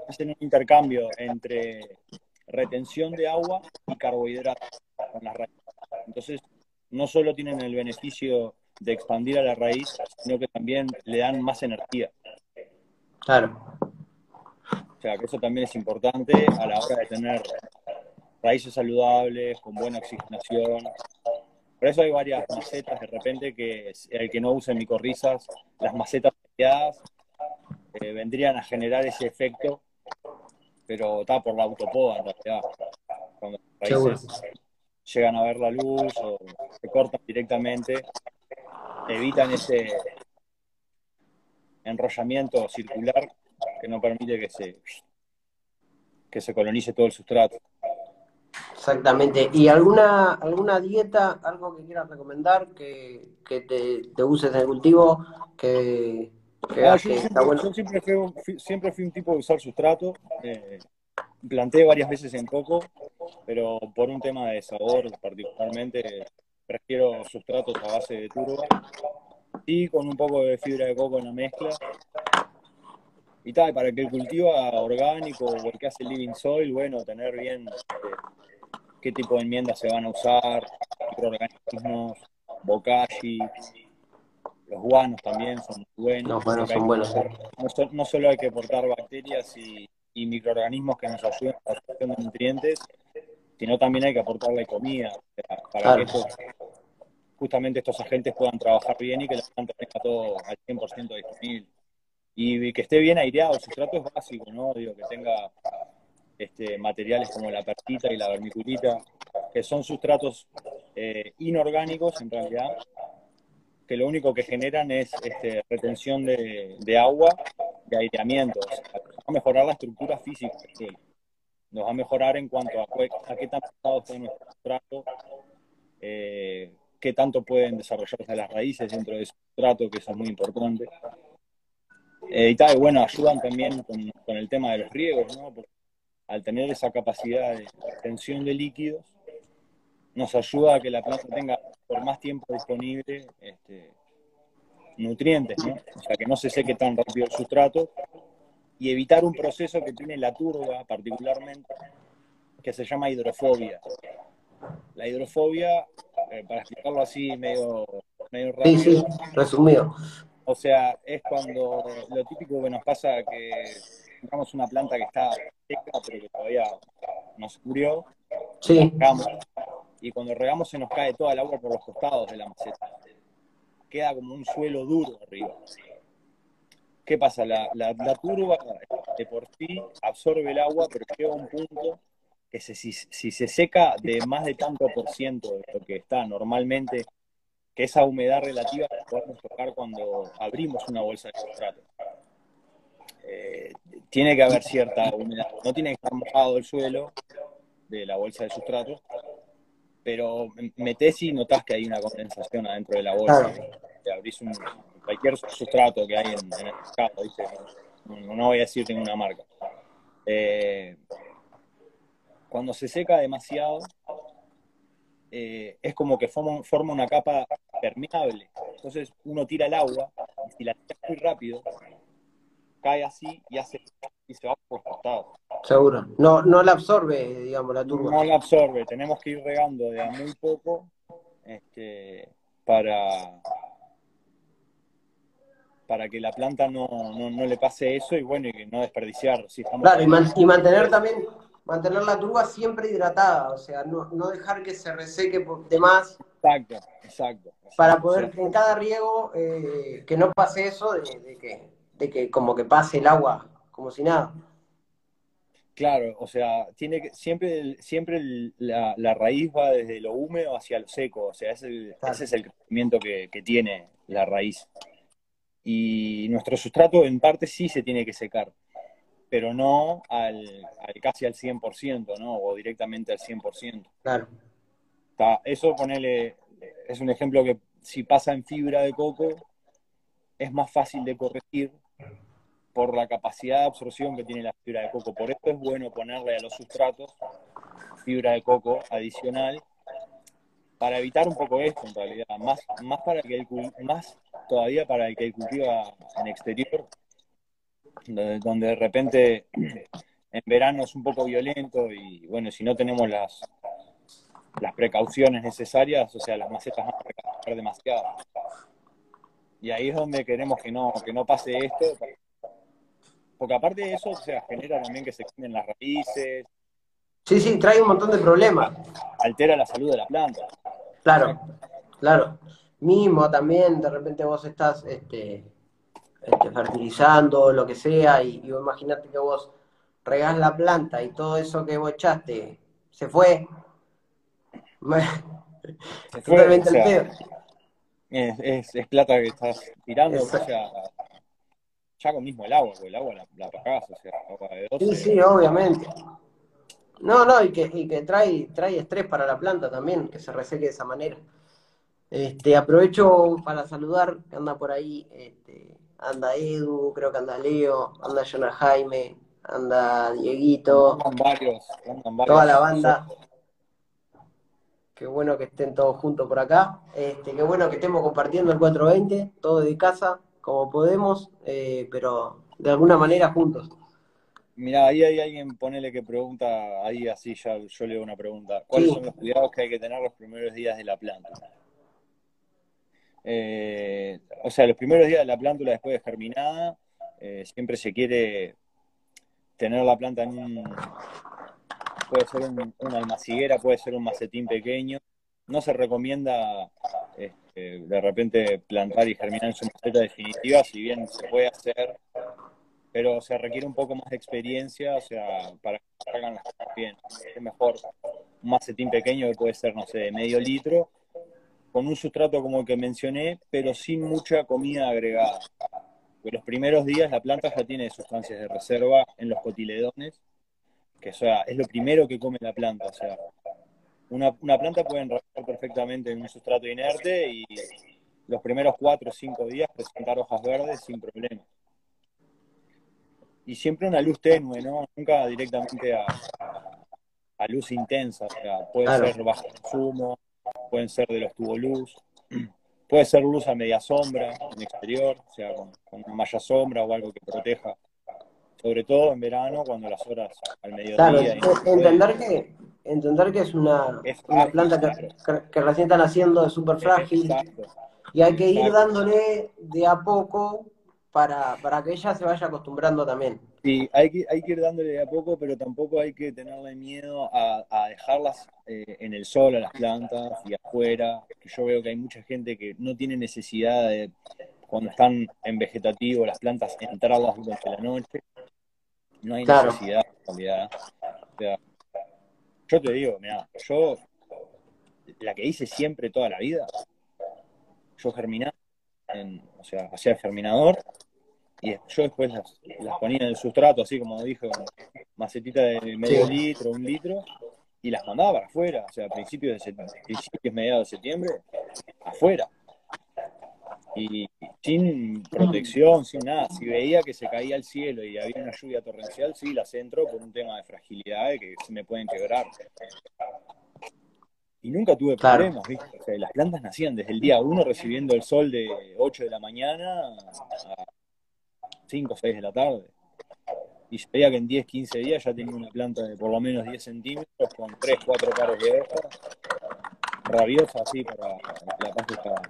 hacen un intercambio entre retención de agua y carbohidratos con las raíces. Entonces, no solo tienen el beneficio de expandir a la raíz, sino que también le dan más energía. Claro. O sea, que eso también es importante a la hora de tener raíces saludables, con buena oxigenación. Por eso hay varias macetas de repente que el que no use micorrizas, las macetas eh, vendrían a generar ese efecto, pero está por la autopoda en realidad. Cuando los raíces llegan a ver la luz o se cortan directamente, evitan ese enrollamiento circular que no permite que se, que se colonice todo el sustrato. Exactamente. ¿Y alguna alguna dieta, algo que quieras recomendar, que, que te, te, uses en el cultivo, que, Ah, yo, siempre, fui, un tipo de usar sustrato. Eh, planté varias veces en coco, pero por un tema de sabor particularmente, prefiero sustratos a base de turba y con un poco de fibra de coco en la mezcla. Y tal, para que el cultivo orgánico o el que hace living soil, bueno, tener bien eh, qué tipo de enmiendas se van a usar, microorganismos, bokashi, los guanos también son buenos. Los guanos son buenos. no, solo hay que aportar bacterias y, microorganismos que nos ayuden a la absorción de nutrientes, sino también hay que aportarle comida para, que justamente estos agentes puedan trabajar bien y que la planta tenga todo al 100% disponible. Y que esté bien aireado, el sustrato es básico, ¿no? Digo, que tenga este, materiales como la pertita y la vermiculita, que son sustratos eh, inorgánicos en realidad, que lo único que generan es este, retención de, agua y aireamiento. va a mejorar la estructura física Nos va a mejorar en cuanto a, qué tan está nuestro sustrato, eh, qué tanto pueden desarrollarse las raíces dentro de ese sustrato, que eso es muy importante. Eh, y tal, bueno, ayudan también con, el tema de los riegos, ¿no? Porque al tener esa capacidad de retención de líquidos, nos ayuda a que la planta tenga por más tiempo disponible este, nutrientes, ¿no? O sea, que no se seque tan rápido el sustrato y evitar un proceso que tiene la turba particularmente, que se llama hidrofobia. La hidrofobia, eh, para explicarlo así medio, medio rápido. Sí, sí, resumido. O sea, es cuando lo típico que nos pasa que encontramos una planta que está seca, pero que todavía no se murió. Sí. y cuando regamos se nos cae toda el agua por los costados de la maceta. Queda como un suelo duro arriba. ¿Qué pasa? La, la, turba de por sí absorbe el agua, pero llega a un punto que si, si, se seca de más de tanto por ciento de lo que está normalmente, que esa humedad relativa la podemos tocar cuando abrimos una bolsa de sustrato. Eh, tiene que haber cierta humedad. No tiene que estar mojado el suelo de la bolsa de sustrato, pero metés y notás que hay una condensación adentro de la bolsa. abrís un, cualquier sustrato que hay en, el mercado, No, voy a decir ninguna marca. Eh, cuando se seca demasiado, eh, es como que forma, forma, una capa permeable. Entonces uno tira el agua y si la tira muy rápido, cae así y hace y se va por costado. Seguro. No, no la absorbe, digamos, la turba. No la absorbe. Tenemos que ir regando de a muy poco este, para, para que la planta no, no, le pase eso y bueno, y no desperdiciar. Si claro, y, mantener también, mantener la turba siempre hidratada, o sea, no, dejar que se reseque de más. Exacto, exacto. para poder en cada riego eh, que no pase eso de que de que como que pase el agua como si nada. Claro, o sea, tiene que, siempre, siempre la, raíz va desde lo húmedo hacia lo seco, o sea, ese, es el crecimiento que, tiene la raíz. Y nuestro sustrato en parte sí se tiene que secar, pero no al, casi al 100%, ¿no? O directamente al 100%. Claro. eso ponele, es un ejemplo que si pasa en fibra de coco, es más fácil de corregir por la capacidad de absorción que tiene la fibra de coco. Por esto es bueno ponerle a los sustratos fibra de coco adicional para evitar un poco esto en realidad, más, más para que el más todavía para el que cultiva en exterior, donde, de repente en verano es un poco violento y bueno, si no tenemos las las precauciones necesarias, o sea, las macetas van a recargar demasiado. Y ahí es donde queremos que no, que no pase esto, porque aparte de eso, o sea, genera también que se quemen las raíces. Sí, sí, trae un montón de problemas. Altera la salud de la planta. Claro, claro. Mismo también, de repente vos estás este, este, fertilizando, lo que sea, y, imagínate que vos regás la planta y todo eso que vos echaste se fue. Se fue Es, es, plata que estás tirando, o sea, ya con mismo el agua, porque el agua la, la o sea, agua de 12. Sí, sí, obviamente. No, no, y que, y que trae, trae estrés para la planta también, que se reseque de esa manera. Este, aprovecho para saludar, que anda por ahí, este, anda Edu, creo que anda Leo, anda Jonah Jaime, anda Dieguito, andan varios, andan varios, toda la banda. Qué bueno que estén todos juntos por acá. Este, qué bueno que estemos compartiendo el 420, todo de casa como podemos, eh, pero de alguna manera juntos. Mira, ahí hay alguien, ponele que pregunta, ahí así ya yo leo una pregunta. ¿Cuáles son los cuidados que hay que tener los primeros días de la planta? Eh, o sea, los primeros días de la plántula después de germinada, eh, siempre se quiere tener la planta en un, puede ser un, una almaciguera, puede ser un macetín pequeño. No se recomienda este, de repente plantar y germinar en su maceta definitiva, si bien se puede hacer, pero se requiere un poco más de experiencia, o sea, para que salgan las cosas bien. Es mejor un macetín pequeño que puede ser, no sé, medio litro, con un sustrato como el que mencioné, pero sin mucha comida agregada. Porque los primeros días la planta ya tiene sustancias de reserva en los cotiledones, que o sea, es lo primero que come la planta. O sea, una, una planta puede enrollar perfectamente en un sustrato inerte y los primeros cuatro o cinco días presentar hojas verdes sin problema. Y siempre una luz tenue, ¿no? Nunca directamente a, a luz intensa. O sea, puede ser bajo consumo, pueden ser de los tuboluz, puede ser luz a media sombra, en exterior, o sea, con, una malla sombra o algo que proteja. Sobre todo en verano, cuando las horas al mediodía. Claro, entender, que, entender que es una, planta que, recién están haciendo, es súper frágil. Y hay que ir dándole de a poco para, para que ella se vaya acostumbrando también. Sí, hay que, hay que ir dándole de a poco, pero tampoco hay que tenerle miedo a, dejarlas eh, en el sol a las plantas y afuera. Yo veo que hay mucha gente que no tiene necesidad de, cuando están en vegetativo, las plantas entrarlas durante la noche. No hay necesidad en realidad. yo te digo, mira, yo, la que hice siempre toda la vida, yo germinaba, en, o sea, hacía el germinador y yo después las, ponía en el sustrato, así como dijo, macetita de medio litro, un litro, y las mandaba para afuera, o sea, a principios, de principios mediados de septiembre, afuera. Y sin protección, sin nada. Si veía que se caía el cielo y había una lluvia torrencial, sí, las entro por un tema de fragilidad, de que se me pueden quebrar. Y nunca tuve problemas, ¿viste? O sea, las plantas nacían desde el día uno recibiendo el sol de 8 de la mañana a 5 o 6 de la tarde. Y se veía que en 10, 15 días ya tenía una planta de por lo menos 10 centímetros con 3, 4 pares de hojas, rabiosa así para la pasta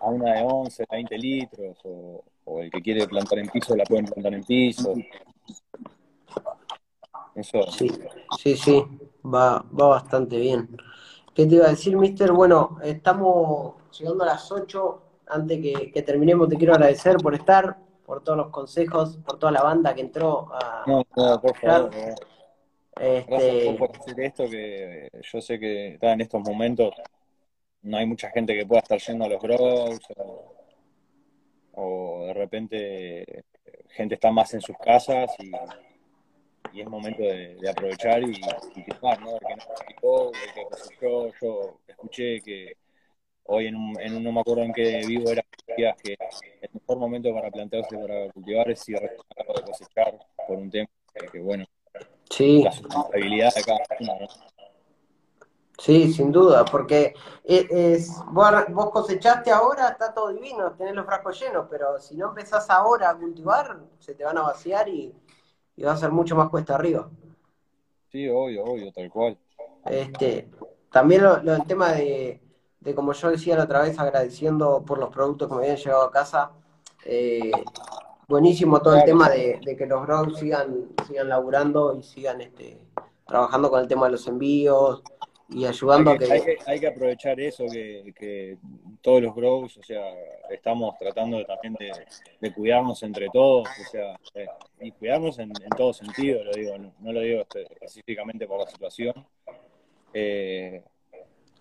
a una de 11, 20 litros, o, el que quiere plantar en piso la pueden plantar en piso. Eso. Sí, sí, sí, va, va bastante bien. ¿Qué te iba a decir, mister? Bueno, estamos llegando a las 8. Antes que, que terminemos, te quiero agradecer por estar por todos los consejos, por toda la banda que entró a. No, no, por favor. Este... por decir esto, que yo sé que está en estos momentos no hay mucha gente que pueda estar yendo a los grows o, de repente gente está más en sus casas y, y es momento de, aprovechar y, y ¿no? El que no explicó, el que yo, yo escuché que hoy en un, en un no me acuerdo en qué vivo era que el mejor momento para plantearse para cultivar es si de cosechar por un tema que, bueno, sí. la sustentabilidad de cada uno, ¿no? Sí, sin duda, porque es, vos, cosechaste ahora, está todo divino, tenés los frascos llenos, pero si no empezás ahora a cultivar, se te van a vaciar y, va a ser mucho más cuesta arriba. Sí, obvio, obvio, tal cual. Este, también lo, el tema de, de, como yo decía la otra vez, agradeciendo por los productos que me habían llegado a casa. Eh, buenísimo todo el tema de, que los grows sigan, sigan laburando y sigan este, trabajando con el tema de los envíos y ayudando a que... Hay, que... aprovechar eso, que, todos los grows, o sea, estamos tratando también de, cuidarnos entre todos, o sea, eh, y cuidarnos en, todo sentido, lo digo, no, lo digo específicamente por la situación. Eh,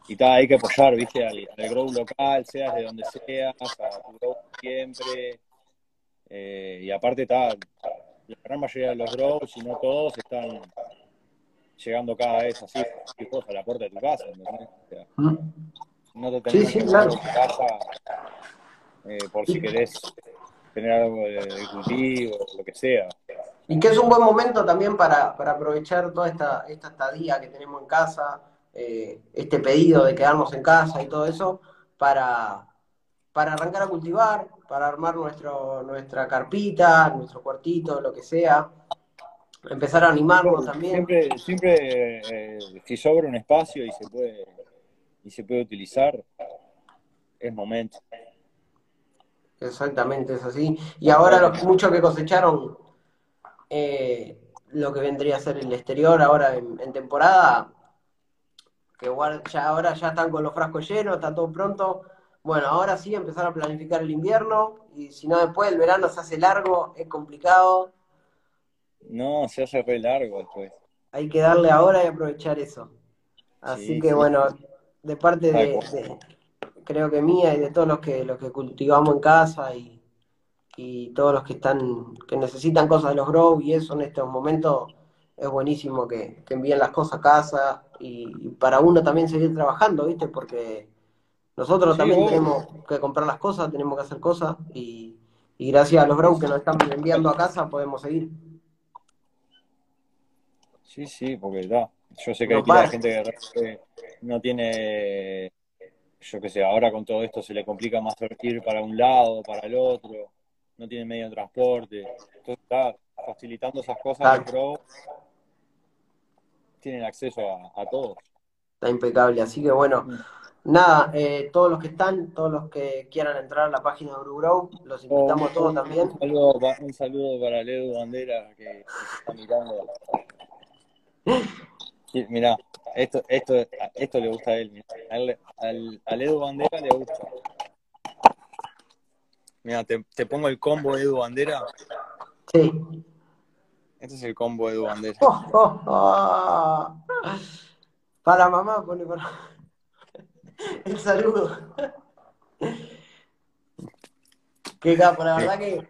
y tal, hay que apoyar, viste, al, grow local, seas de donde seas, a tu grow siempre. Eh, y aparte está, la gran mayoría de los grows, si no todos, están llegando cada vez así, a la puerta de tu casa, ¿entendés? no te tenés sí, sí, claro. tu casa eh, por si querés tener algo de, cultivo, lo que sea. Y que es un buen momento también para, para aprovechar toda esta, esta estadía que tenemos en casa, eh, este pedido de quedarnos en casa y todo eso para, para arrancar a cultivar, para armar nuestro, nuestra carpita, nuestro cuartito, lo que sea. Empezar a animarnos también. Siempre, siempre eh, si sobra un espacio y se puede y se puede utilizar, es momento. Exactamente, es así. Y ahora los muchos que cosecharon eh, lo que vendría a ser el exterior ahora en, temporada, que ya ahora ya están con los frascos llenos, está todo pronto. Bueno, ahora sí empezar a planificar el invierno y si no después el verano se hace largo, es complicado. No, se hace re largo después. Hay que darle ahora y aprovechar eso. Así que bueno, de parte de, creo que mía y de todos los que los que cultivamos en casa y, y todos los que están que necesitan cosas de los grow y eso en estos momentos es buenísimo que, envíen las cosas a casa y, para uno también seguir trabajando, ¿viste? Porque nosotros también tenemos que comprar las cosas, tenemos que hacer cosas y, gracias a los grow que nos están enviando a casa podemos seguir. Sí, sí, porque da. Yo sé que hay gente que no tiene yo qué sé, ahora con todo esto se le complica más ir para un lado, para el otro, no tiene medio de transporte. Entonces está facilitando esas cosas, pero tienen acceso a, todo. Está impecable, así que bueno, mm. nada, eh, todos los que están, todos los que quieran entrar a la página de Urugrow, los invitamos a todos también. Un saludo, un saludo para Ledu Bandera que, que se está mirando. Mirá, esto, esto, esto le gusta a él. Al, al, Edu Bandera le gusta. Mira, te, te, pongo el combo de Edu Bandera. Sí. Este es el combo de. Oh, oh, oh. Para mamá, pone para. El saludo. Qué capo, la verdad que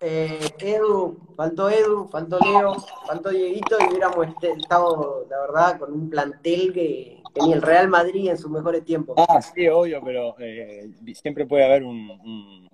eh, Edu, faltó Edu, faltó Leo, faltó Dieguito y hubiéramos este, estado, la verdad, con un plantel que tenía el Real Madrid en sus mejores tiempos. Ah, sí, obvio, pero eh, siempre puede haber un, un,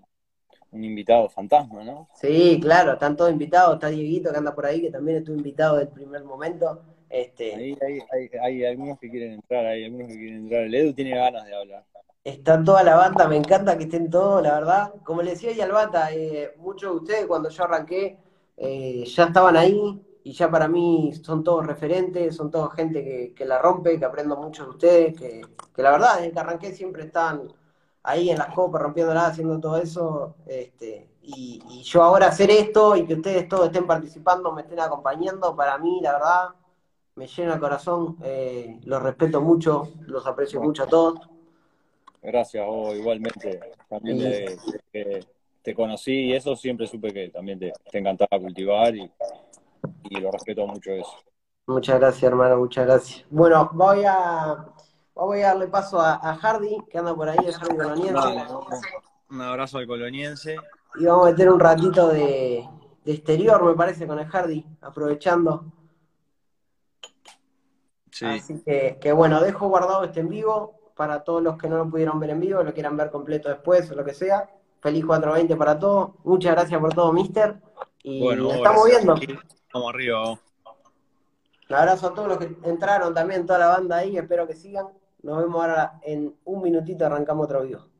invitado fantasma, ¿no? Sí, claro, están todos invitados, está Dieguito que anda por ahí, que también estuvo invitado del primer momento. Este... Ahí hay, hay algunos que quieren entrar, hay algunos que quieren entrar. El Edu tiene ganas de hablar. Está toda la banda, me encanta que estén todos, la verdad. Como le decía y Albata, eh, muchos de ustedes cuando yo arranqué eh, ya estaban ahí y ya para mí son todos referentes, son todos gente que, la rompe, que aprendo mucho de ustedes, que, la verdad desde que arranqué siempre están ahí en las copas rompiéndola, haciendo todo eso. Este, y, yo ahora hacer esto y que ustedes todos estén participando, me estén acompañando, para mí la verdad me llena el corazón, eh, los respeto mucho, los aprecio mucho a todos. Gracias, vos igualmente. También te conocí y eso siempre supe que también te, encantaba cultivar y, lo respeto mucho eso. Muchas gracias, hermano, muchas gracias. Bueno, voy a, voy a darle paso a, Hardy, que anda por ahí, el Hardy coloniense. un abrazo al coloniense. Y vamos a meter un ratito de, exterior, me parece, con el Hardy, aprovechando. Sí. Así que, que bueno, dejo guardado este en vivo para todos los que no lo pudieron ver en vivo, lo quieran ver completo después o lo que sea. Feliz 420 para todos. Muchas gracias por todo, mister. Y nos estamos viendo. Vamos arriba. Un abrazo a todos los que entraron también, toda la banda ahí. Espero que sigan. Nos vemos ahora en un minutito, arrancamos otro video.